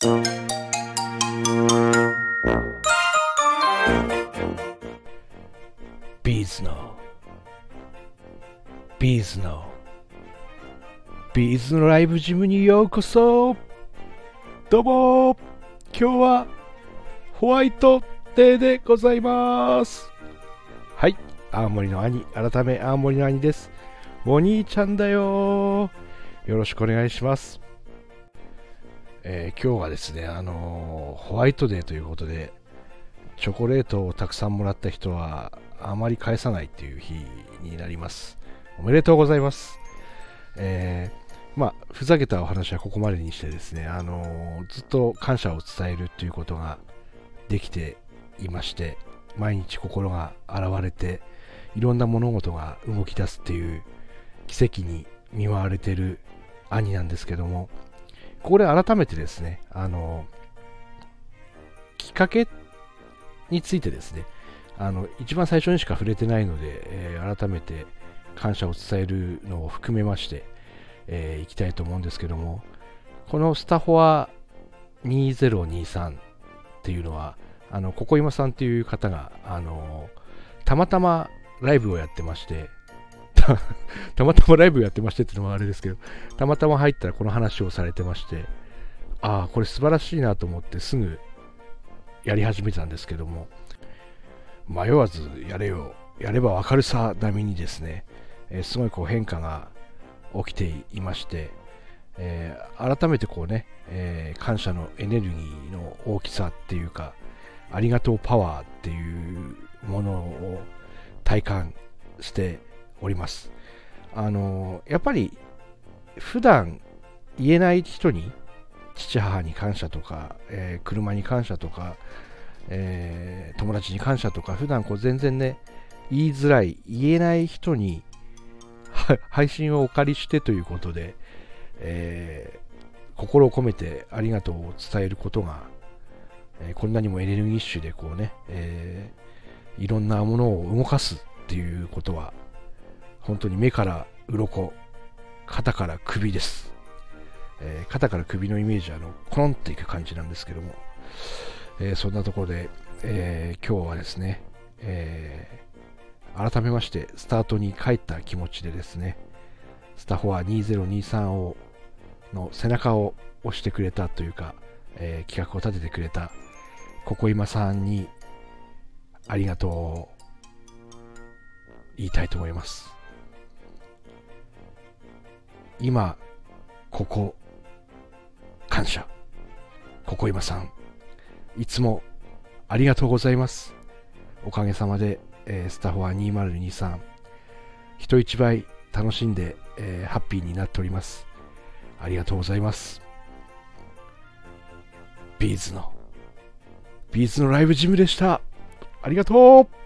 B'z の B'z の B'z の LIVE-GYM にようこそ。どうも。今日はホワイトデーでございます。はい。青森の兄。改め青森の兄です。お兄ちゃんだよ。よろしくお願いします。えー、今日はですね、あのー、ホワイトデーということで、チョコレートをたくさんもらった人は、あまり返さないっていう日になります。おめでとうございます。えー、まあ、ふざけたお話はここまでにしてですね、あのー、ずっと感謝を伝えるっていうことができていまして、毎日心が現れて、いろんな物事が動き出すっていう奇跡に見舞われてる兄なんですけども、ここで改めてですね、あの、きっかけについてですね、あの、一番最初にしか触れてないので、えー、改めて感謝を伝えるのを含めまして、えー、いきたいと思うんですけども、このスタフォア2023っていうのは、あの、ここ今さんっていう方が、あの、たまたまライブをやってまして、たまたまライブやってましてっていうのもあれですけど、たまたま入ったらこの話をされてまして、ああ、これ素晴らしいなと思ってすぐやり始めたんですけども、迷わずやれよ、やればわかるさ並みにですね、えー、すごいこう変化が起きていまして、えー、改めてこうね、えー、感謝のエネルギーの大きさっていうか、ありがとうパワーっていうものを体感しております。あのやっぱり普段言えない人に父母に感謝とか、えー、車に感謝とか、えー、友達に感謝とか普段こう全然ね言いづらい言えない人に配信をお借りしてということで、えー、心を込めてありがとうを伝えることが、えこんなにもエネルギッシュでこうね、えいろんなものを動かすっていうことは本当に目から鱗、肩から首です。えー、肩から首のイメージはあのコロンっていく感じなんですけども、えー、そんなところで、えー、今日はですね、え改めましてスタートに帰った気持ちでですね、スタフォア2023をの背中を押してくれたというか、え企画を立ててくれたここ今さんにありがとうを言いたいと思います。今、ここ、感謝。ここいまさん、いつもありがとうございます。おかげさまで、えー、スタホワ2023、人一倍楽しんで、えー、ハッピーになっております。ありがとうございます。 B'z の、 B'z の LIVE-GYM でした。ありがとう